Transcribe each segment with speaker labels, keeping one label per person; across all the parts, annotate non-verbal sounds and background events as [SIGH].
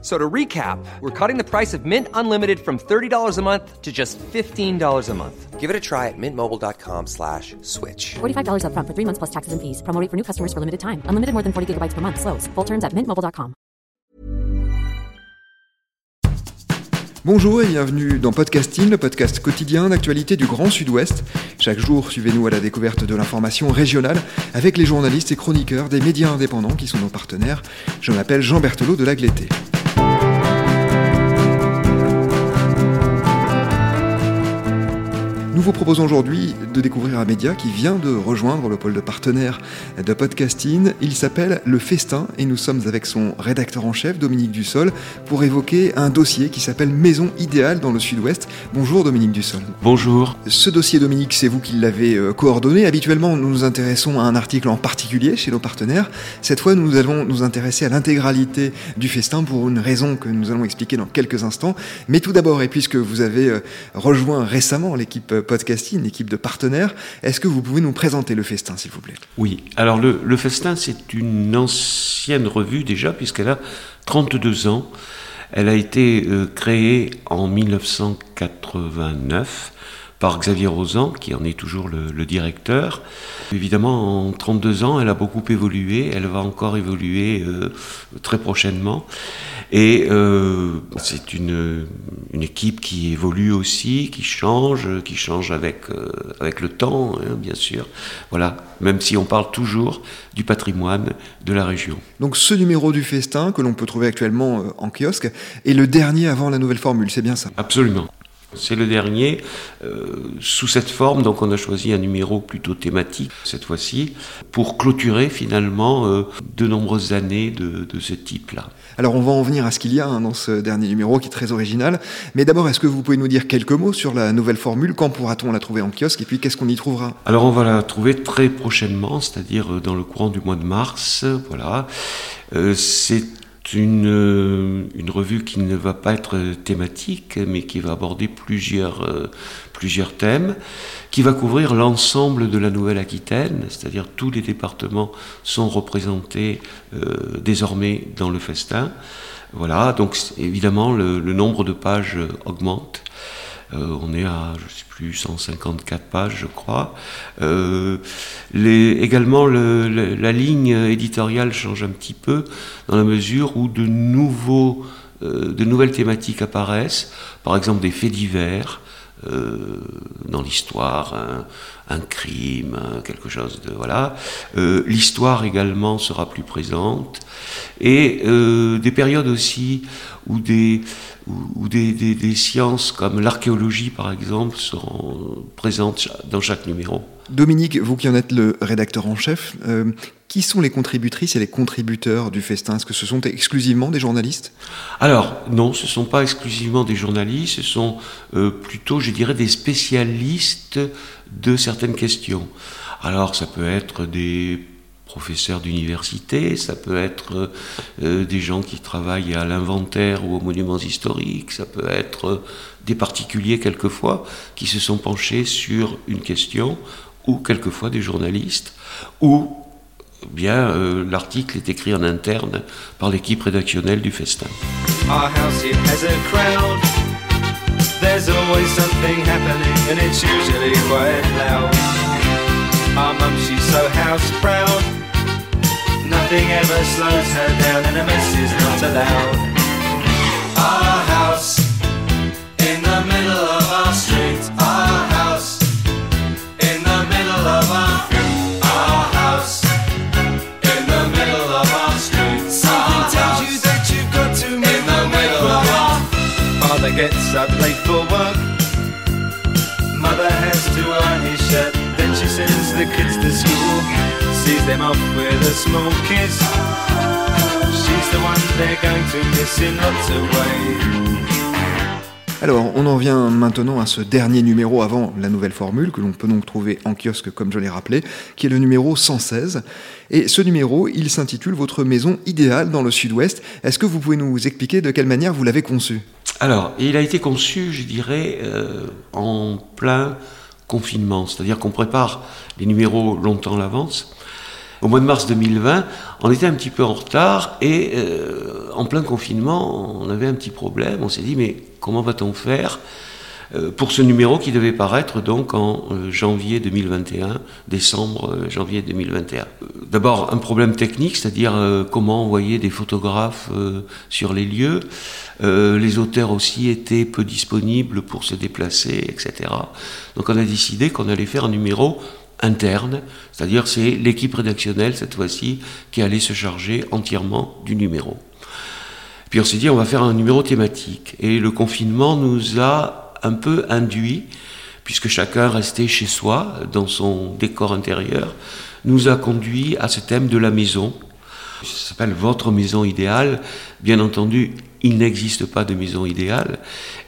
Speaker 1: So to recap, we're cutting the price of Mint Unlimited from $30 a month to just $15 a month.
Speaker 2: Give it a try at mintmobile.com slash switch.
Speaker 3: $45 upfront for three months plus taxes and fees. Promo rate for new customers for limited time. Unlimited more than 40 gigabytes per month. Slows. Full terms at mintmobile.com.
Speaker 4: Bonjour et bienvenue dans Podcasting, le podcast quotidien d'actualité du Grand Sud-Ouest. Chaque jour, suivez-nous à la découverte de l'information régionale avec les journalistes et chroniqueurs des médias indépendants qui sont nos partenaires. Je m'appelle Jean Berthelot de Lagleté. Nous vous proposons aujourd'hui de découvrir un média qui vient de rejoindre le pôle de partenaires de podcasting. Il s'appelle Le Festin et nous sommes avec son rédacteur en chef, Dominique Dussol, pour évoquer un dossier qui s'appelle Maison idéale dans le Sud-Ouest. Bonjour Dominique Dussol.
Speaker 5: Bonjour.
Speaker 4: Ce dossier, Dominique, c'est vous qui l'avez euh, coordonné. Habituellement, nous nous intéressons à un article en particulier chez nos partenaires. Cette fois, nous allons nous intéresser à l'intégralité du Festin pour une raison que nous allons expliquer dans quelques instants. Mais tout d'abord, et puisque vous avez euh, rejoint récemment l'équipe podcasting, une équipe de partenaires. Est-ce que vous pouvez nous présenter le Festin, s'il vous plaît?
Speaker 5: Oui, alors le, Festin, c'est une ancienne revue déjà, puisqu'elle a 32 ans. Elle a été euh, créée en 1989 par Xavier Rosan, qui en est toujours le, le, directeur. Évidemment, en 32 ans, elle a beaucoup évolué, elle va encore évoluer euh, très prochainement. Et euh, c'est une, une, équipe qui évolue aussi, qui change, qui change avec, euh, avec le temps, hein, bien sûr. Voilà, même si on parle toujours du patrimoine de la région.
Speaker 4: Donc ce numéro du festin que l'on peut trouver actuellement euh, en kiosque est le dernier avant la nouvelle formule, c'est bien ça?
Speaker 5: Absolument. C'est le dernier euh, sous cette forme, donc on a choisi un numéro plutôt thématique cette fois-ci pour clôturer finalement euh, de nombreuses années de, de ce type-là.
Speaker 4: Alors on va en venir à ce qu'il y a hein, dans ce dernier numéro qui est très original, mais d'abord est-ce que vous pouvez nous dire quelques mots sur la nouvelle formule? Quand pourra-t-on la trouver en kiosque? Et puis qu'est-ce qu'on y trouvera?
Speaker 5: Alors on va la trouver très prochainement, c'est-à-dire dans le courant du mois de mars. Voilà, euh, c'est une, une, revue qui ne va pas être thématique, mais qui va aborder plusieurs, euh, plusieurs thèmes, qui va couvrir l'ensemble de la Nouvelle-Aquitaine, c'est-à-dire tous les départements sont représentés euh, désormais dans le festin. Voilà, donc évidemment le, le nombre de pages augmente. Euh, on est à, je sais plus, 154 pages, je crois. Euh, également, le, le, la ligne éditoriale change un petit peu dans la mesure où de, euh, de nouvelles thématiques apparaissent, par exemple des faits divers. Euh, dans l'histoire, un, crime, quelque chose de voilà. Euh, l'histoire également sera plus présente et euh, des périodes aussi où des où, des, des, sciences comme l'archéologie, par exemple, seront présentes dans chaque numéro.
Speaker 4: Dominique, vous qui en êtes le rédacteur en chef, qui sont les contributrices et les contributeurs du festin? Est-ce que ce sont exclusivement des journalistes?
Speaker 5: Alors, non, ce ne sont pas exclusivement des journalistes, ce sont euh, plutôt, je dirais, des spécialistes de certaines questions. Alors, ça peut être des professeurs d'université, ça peut être euh, des gens qui travaillent à l'inventaire ou aux monuments historiques, ça peut être des particuliers quelquefois qui se sont penchés sur une question, ou quelquefois des journalistes, ou bien euh, l'article est écrit en interne par l'équipe rédactionnelle du festin. Our house, it has a crowd. There's always something happening and it's usually quite loud. Our mum, she's so house proud. Nothing ever slows her down and a mess is not allowed. Sees them off with a small kiss. She's the one they're going to miss in lots of ways.
Speaker 4: Alors, on en vient maintenant à ce dernier numéro avant la nouvelle formule, que l'on peut donc trouver en kiosque, comme je l'ai rappelé, qui est le numéro 116. Et ce numéro, il s'intitule Votre maison idéale dans le sud-ouest. Est-ce que vous pouvez nous expliquer de quelle manière vous l'avez conçu
Speaker 5: Alors, il a été conçu, je dirais, euh, en plein confinement, c'est-à-dire qu'on prépare les numéros longtemps à l'avance. Au mois de mars 2020, on était un petit peu en retard et euh, en plein confinement, on avait un petit problème. On s'est dit, mais comment va-t-on faire pour ce numéro qui devait paraître donc en euh, janvier 2021, décembre, janvier 2021. D'abord un problème technique, c'est-à-dire comment envoyer des photographes sur les lieux. les auteurs aussi étaient peu disponibles pour se déplacer, etc. Donc on a décidé qu'on allait faire un numéro interne, c'est-à-dire c'est l'équipe rédactionnelle cette fois-ci qui allait se charger entièrement du numéro. Puis on s'est dit on va faire un numéro thématique et le confinement nous a un peu induit, puisque chacun restait chez soi dans son décor intérieur, nous a conduit à ce thème de la maison. Ça s'appelle Votre maison idéale. Bien entendu, il n'existe pas de maison idéale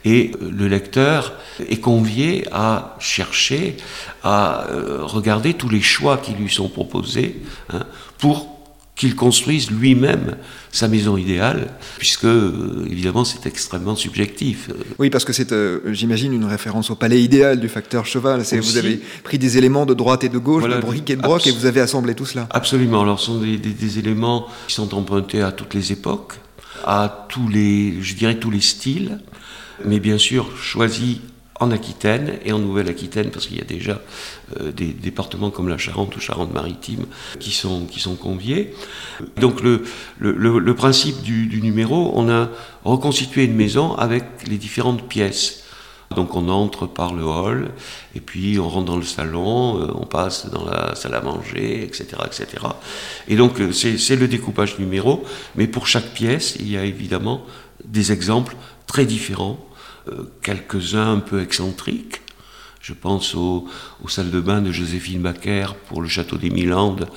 Speaker 5: et le lecteur est convié à chercher, à euh, regarder tous les choix qui lui sont proposés hein, pour qu'il construise lui-même sa maison idéale, puisque euh, évidemment c'est extrêmement subjectif.
Speaker 4: Oui, parce que c'est, euh, j'imagine, une référence au palais idéal du facteur cheval. C'est, vous avez pris des éléments de droite et de gauche, de briques et de broc, et vous avez assemblé tout cela.
Speaker 5: Absolument. Alors, ce sont des éléments qui sont empruntés à toutes les époques à tous les, je dirais tous les styles, mais bien sûr choisi en Aquitaine et en Nouvelle-Aquitaine, parce qu'il y a déjà euh, des départements comme la Charente ou Charente-Maritime qui sont, qui sont conviés. Donc le, le, principe du, numéro, on a reconstitué une maison avec les différentes pièces. Donc on entre par le hall, et puis on rentre dans le salon, euh, on passe dans la salle à manger, etc. etc. Et donc euh, c'est le découpage numéro, mais pour chaque pièce, il y a évidemment des exemples très différents, quelques-uns un peu excentriques. Je pense aux, salles de bain de Joséphine Baquer pour le château des Milandes,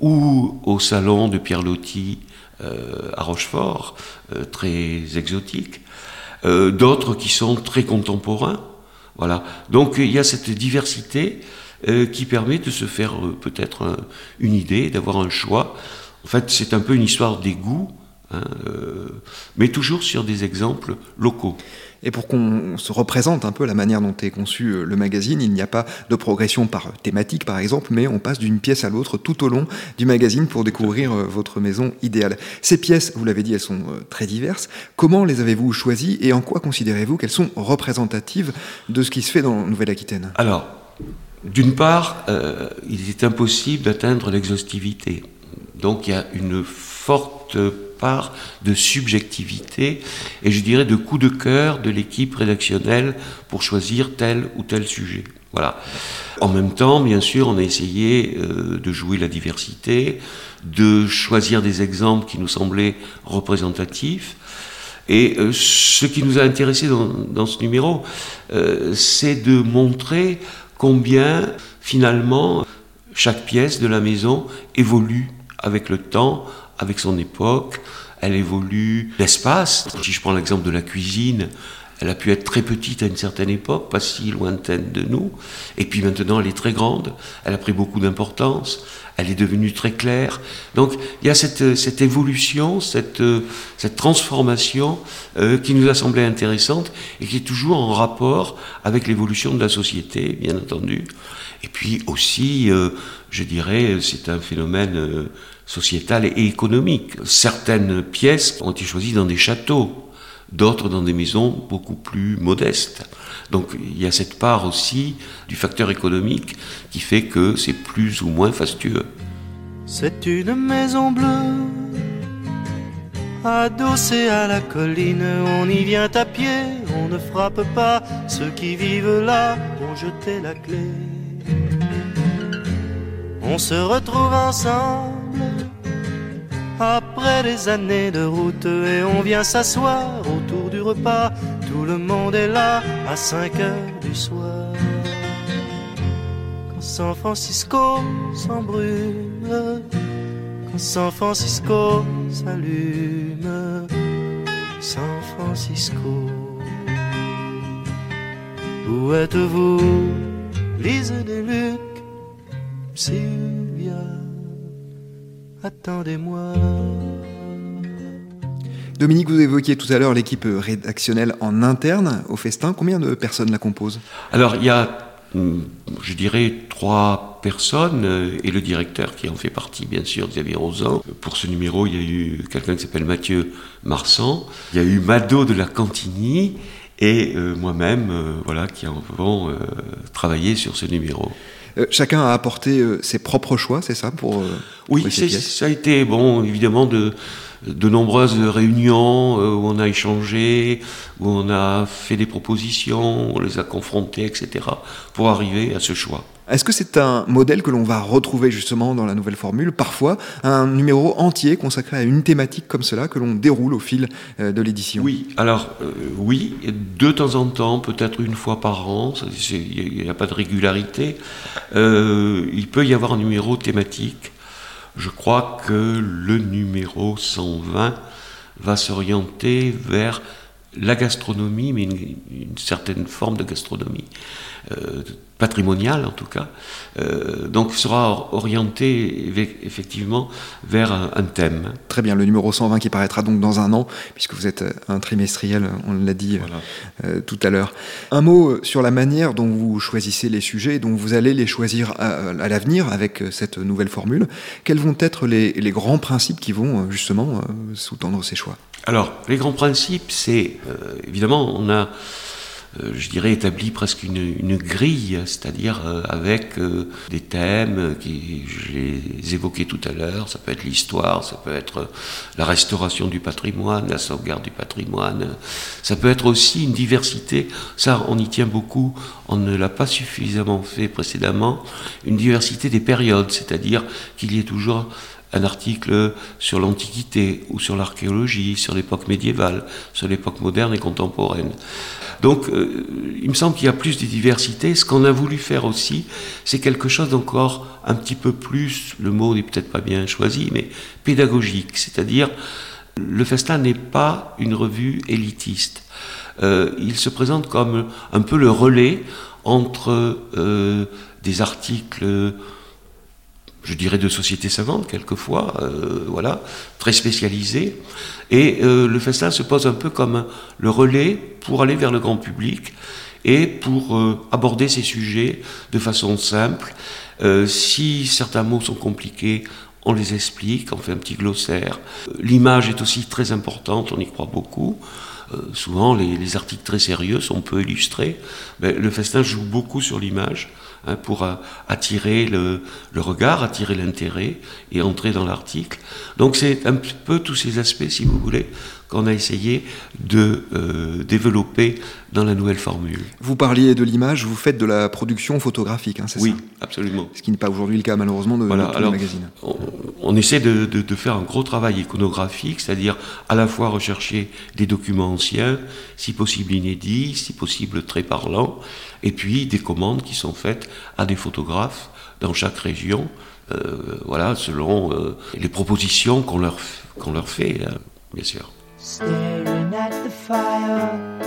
Speaker 5: ou au salon de Pierre Loti à Rochefort, très exotique. Euh, d'autres qui sont très contemporains. Voilà. Donc il y a cette diversité euh, qui permet de se faire euh, peut-être une idée, d'avoir un choix. En fait, c'est un peu une histoire des goûts, hein, mais toujours sur des exemples locaux.
Speaker 4: Et pour qu'on se représente un peu la manière dont est conçu euh, le magazine, il n'y a pas de progression par thématique par exemple, mais on passe d'une pièce à l'autre tout au long du magazine pour découvrir euh, votre maison idéale. Ces pièces, vous l'avez dit, elles sont euh, très diverses. Comment les avez-vous choisies et en quoi considérez-vous qu'elles sont représentatives de ce qui se fait dans Nouvelle-Aquitaine?
Speaker 5: Alors, d'une part, il est impossible d'atteindre l'exhaustivité. Donc il y a une forte part de subjectivité et je dirais de coup de cœur de l'équipe rédactionnelle pour choisir tel ou tel sujet. Voilà. En même temps, bien sûr, on a essayé euh, de jouer la diversité, de choisir des exemples qui nous semblaient représentatifs. Et euh, ce qui nous a intéressé dans, ce numéro, euh, c'est de montrer combien finalement chaque pièce de la maison évolue avec le temps, avec son époque, elle évolue l'espace. Si je prends l'exemple de la cuisine, elle a pu être très petite à une certaine époque, pas si lointaine de nous, et puis maintenant elle est très grande, elle a pris beaucoup d'importance, elle est devenue très claire. Donc il y a cette, évolution, cette, cette transformation euh, qui nous a semblé intéressante et qui est toujours en rapport avec l'évolution de la société, bien entendu. Et puis aussi, euh, je dirais, c'est un phénomène euh, sociétale et économique. Certaines pièces ont été choisies dans des châteaux, d'autres dans des maisons beaucoup plus modestes. Donc il y a cette part aussi du facteur économique qui fait que c'est plus ou moins fastueux.
Speaker 6: C'est une maison bleue, adossée à la colline, on y vient à pied, on ne frappe pas, ceux qui vivent là ont jeté la clé. On se retrouve ensemble des années de route et on vient s'asseoir autour du repas. Tout le monde est là à 5 heures du soir. Quand San Francisco s'embrûle, quand San Francisco s'allume, San Francisco. Où êtes-vous Lise des Luc, Sylvia, attendez-moi.
Speaker 4: Dominique, vous évoquiez tout à l'heure l'équipe rédactionnelle en interne au festin. Combien de personnes la composent?
Speaker 5: Alors, il y a, je dirais, trois personnes et le directeur qui en fait partie, bien sûr, Xavier Rosan. Pour ce numéro, il y a eu quelqu'un qui s'appelle Mathieu Marsan. Il y a eu Mado de la Cantigny et euh, moi-même, euh, voilà, qui avons travaillé sur ce numéro.
Speaker 4: chacun a apporté ses propres choix, c'est ça pour
Speaker 5: Oui, ça a été bon, évidemment de de nombreuses réunions euh, où on a échangé, où on a fait des propositions, on les a confrontées, etc., pour arriver à ce choix.
Speaker 4: Est-ce que c'est un modèle que l'on va retrouver justement dans la nouvelle formule Parfois, un numéro entier consacré à une thématique comme cela que l'on déroule au fil euh, de l'édition?
Speaker 5: Oui, alors euh, oui, de temps en temps, peut-être une fois par an, il n'y a pas de régularité, il peut y avoir un numéro thématique je crois que le numéro 120 va s'orienter vers la gastronomie, mais une, certaine forme de gastronomie. Euh, patrimonial en tout cas, euh, donc sera orienté effectivement vers un, thème.
Speaker 4: Très bien, le numéro 120 qui paraîtra donc dans un an, puisque vous êtes euh, un trimestriel, on l'a dit euh, tout à l'heure. Un mot sur la manière dont vous choisissez les sujets, dont vous allez les choisir à, l'avenir avec cette nouvelle formule. Quels vont être les, grands principes qui vont justement sous-tendre ces choix?
Speaker 5: Alors, les grands principes, c'est évidemment, on a euh, je dirais, établi presque une, grille, c'est-à-dire euh, avec euh, des thèmes qui, je les évoquais tout à l'heure, ça peut être l'histoire, ça peut être la restauration du patrimoine, la sauvegarde du patrimoine, ça peut être aussi une diversité, ça on y tient beaucoup, on ne l'a pas suffisamment fait précédemment, une diversité des périodes, c'est-à-dire qu'il y ait toujours un article sur l'Antiquité ou sur l'archéologie, sur l'époque médiévale, sur l'époque moderne et contemporaine. Donc, euh, il me semble qu'il y a plus de diversité. Ce qu'on a voulu faire aussi, c'est quelque chose d'encore un petit peu plus, le mot n'est peut-être pas bien choisi, mais pédagogique. C'est-à-dire, le Festin n'est pas une revue élitiste. Euh, il se présente comme un peu le relais entre euh, des articles je dirais de sociétés savantes quelquefois, euh, voilà, très spécialisées. Et euh, le festin se pose un peu comme le relais pour aller vers le grand public et pour euh, aborder ces sujets de façon simple. si certains mots sont compliqués, on les explique, on fait un petit glossaire. L'image est aussi très importante, on y croit beaucoup. souvent, les, articles très sérieux sont peu illustrés. Mais le festin joue beaucoup sur l'image. Hein, pour attirer le, regard, attirer l'intérêt et entrer dans l'article. Donc c'est un peu tous ces aspects, si vous voulez, qu'on a essayé de euh, développer dans la nouvelle formule.
Speaker 4: Vous parliez de l'image, vous faites de la production photographique, hein, c'est
Speaker 5: ça Oui, absolument.
Speaker 4: Ce qui n'est pas aujourd'hui le cas malheureusement de, voilà, tous magazines.
Speaker 5: On, essaie de, de, faire un gros travail iconographique, c'est-à-dire à la fois rechercher des documents anciens, si possible inédits, si possible très parlants, et puis des commandes qui sont faites à des photographes dans chaque région, euh, voilà, selon euh, les propositions qu'on leur, qu'on leur fait, hein, bien sûr. staring at the fire.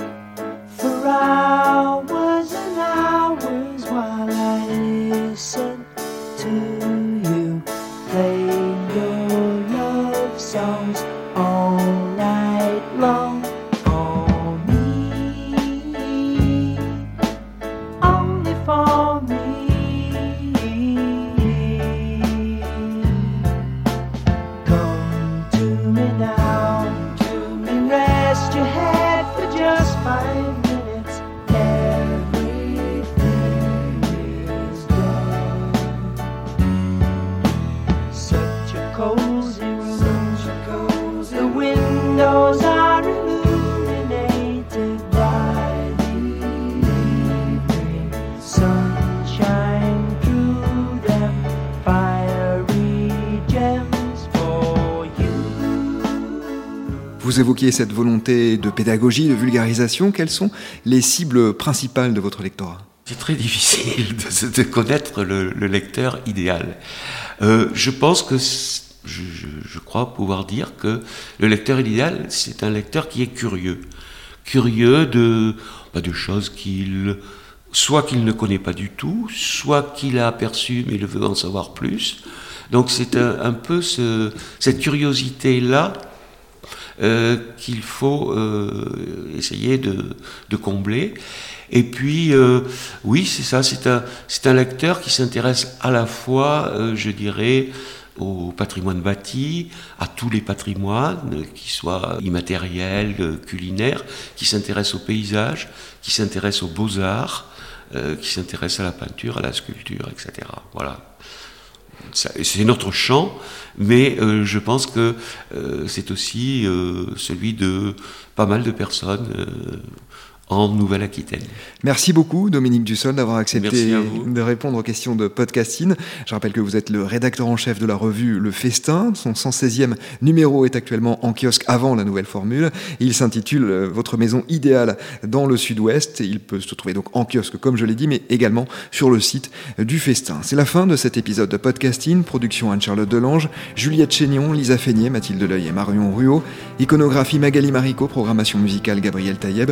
Speaker 4: Vous évoquiez cette volonté de pédagogie, de vulgarisation. Quelles sont les cibles principales de votre lectorat?
Speaker 5: C'est très difficile [LAUGHS] de, connaître le, lecteur idéal. Euh, je pense que je, crois pouvoir dire que le lecteur idéal, c'est un lecteur qui est curieux. Curieux de, bah, de choses qu'il soit qu'il ne connaît pas du tout, soit qu'il a aperçu mais il veut en savoir plus. Donc c'est un, peu ce, cette curiosité-là euh, qu'il faut euh, essayer de, combler. Et puis, euh, oui, c'est ça, c'est un, un lecteur qui s'intéresse à la fois, je dirais, au patrimoine bâti, à tous les patrimoines, qui soient immatériels, culinaires, qui s'intéresse au paysage, qui s'intéresse aux beaux-arts, qui s'intéresse à la peinture, à la sculpture, etc. Voilà. C'est notre champ, mais euh, je pense que euh, c'est aussi euh, celui de pas mal de personnes en Nouvelle-Aquitaine.
Speaker 4: Merci beaucoup Dominique Dussol d'avoir accepté de répondre aux questions de podcasting. Je rappelle que vous êtes le rédacteur en chef de la revue Le Festin. Son 116e numéro est actuellement en kiosque avant la nouvelle formule. Il s'intitule euh, Votre maison idéale dans le sud-ouest. Il peut se trouver donc en kiosque comme je l'ai dit, mais également sur le site du Festin. C'est la fin de cet épisode de podcasting. Production Anne-Charlotte Delange, Juliette Chénion, Lisa Feignet, Mathilde Leuil et Marion Ruot. Iconographie Magali Marico, programmation musicale Gabriel Taïeb.